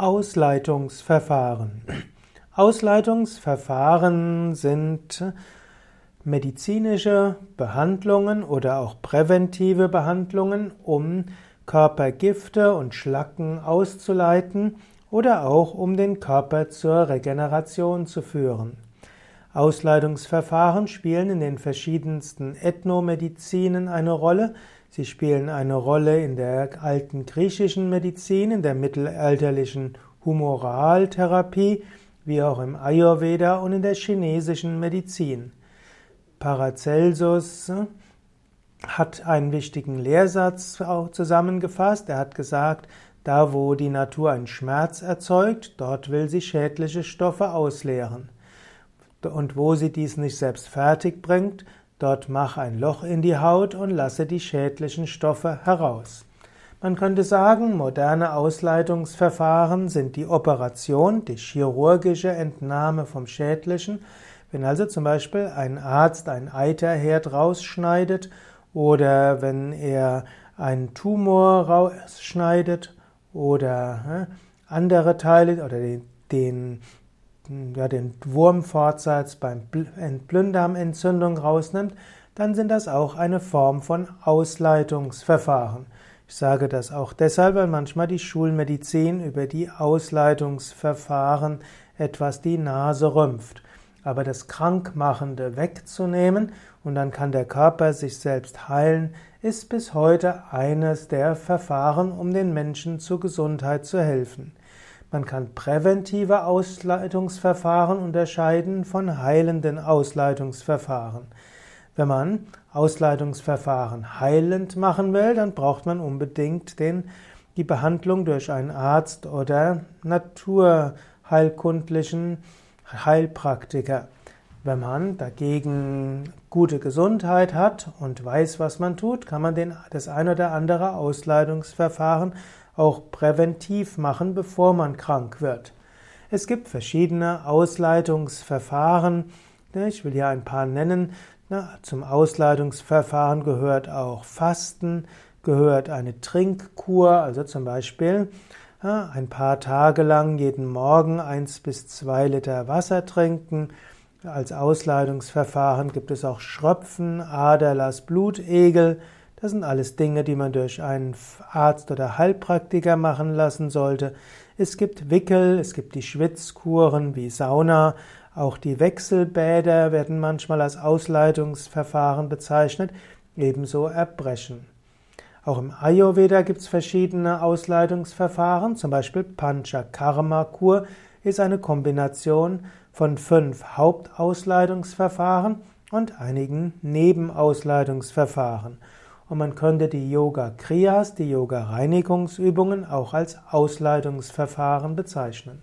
Ausleitungsverfahren. Ausleitungsverfahren sind medizinische Behandlungen oder auch präventive Behandlungen, um Körpergifte und Schlacken auszuleiten oder auch um den Körper zur Regeneration zu führen. Ausleitungsverfahren spielen in den verschiedensten Ethnomedizinen eine Rolle, Sie spielen eine Rolle in der alten griechischen Medizin, in der mittelalterlichen Humoraltherapie, wie auch im Ayurveda und in der chinesischen Medizin. Paracelsus hat einen wichtigen Lehrsatz auch zusammengefasst. Er hat gesagt, da wo die Natur einen Schmerz erzeugt, dort will sie schädliche Stoffe ausleeren. Und wo sie dies nicht selbst fertig bringt, Dort mach ein Loch in die Haut und lasse die schädlichen Stoffe heraus. Man könnte sagen, moderne Ausleitungsverfahren sind die Operation, die chirurgische Entnahme vom Schädlichen. Wenn also zum Beispiel ein Arzt ein Eiterherd rausschneidet oder wenn er einen Tumor rausschneidet oder andere Teile oder den, den ja, den Wurmfortsatz beim Blinddarmentzündung rausnimmt, dann sind das auch eine Form von Ausleitungsverfahren. Ich sage das auch deshalb, weil manchmal die Schulmedizin über die Ausleitungsverfahren etwas die Nase rümpft. Aber das Krankmachende wegzunehmen und dann kann der Körper sich selbst heilen, ist bis heute eines der Verfahren, um den Menschen zur Gesundheit zu helfen. Man kann präventive Ausleitungsverfahren unterscheiden von heilenden Ausleitungsverfahren. Wenn man Ausleitungsverfahren heilend machen will, dann braucht man unbedingt den, die Behandlung durch einen Arzt oder naturheilkundlichen Heilpraktiker. Wenn man dagegen gute Gesundheit hat und weiß, was man tut, kann man den, das ein oder andere Ausleitungsverfahren auch präventiv machen, bevor man krank wird. Es gibt verschiedene Ausleitungsverfahren. Ich will hier ein paar nennen. Zum Ausleitungsverfahren gehört auch Fasten, gehört eine Trinkkur, also zum Beispiel ein paar Tage lang jeden Morgen eins bis zwei Liter Wasser trinken. Als Ausleitungsverfahren gibt es auch Schröpfen, Aderlass, Blutegel. Das sind alles Dinge, die man durch einen Arzt oder Heilpraktiker machen lassen sollte. Es gibt Wickel, es gibt die Schwitzkuren wie Sauna, auch die Wechselbäder werden manchmal als Ausleitungsverfahren bezeichnet, ebenso Erbrechen. Auch im Ayurveda gibt es verschiedene Ausleitungsverfahren, zum Beispiel Panchakarma-Kur ist eine Kombination von fünf Hauptausleitungsverfahren und einigen Nebenausleitungsverfahren. Und man könnte die Yoga Kriyas, die Yoga Reinigungsübungen auch als Ausleitungsverfahren bezeichnen.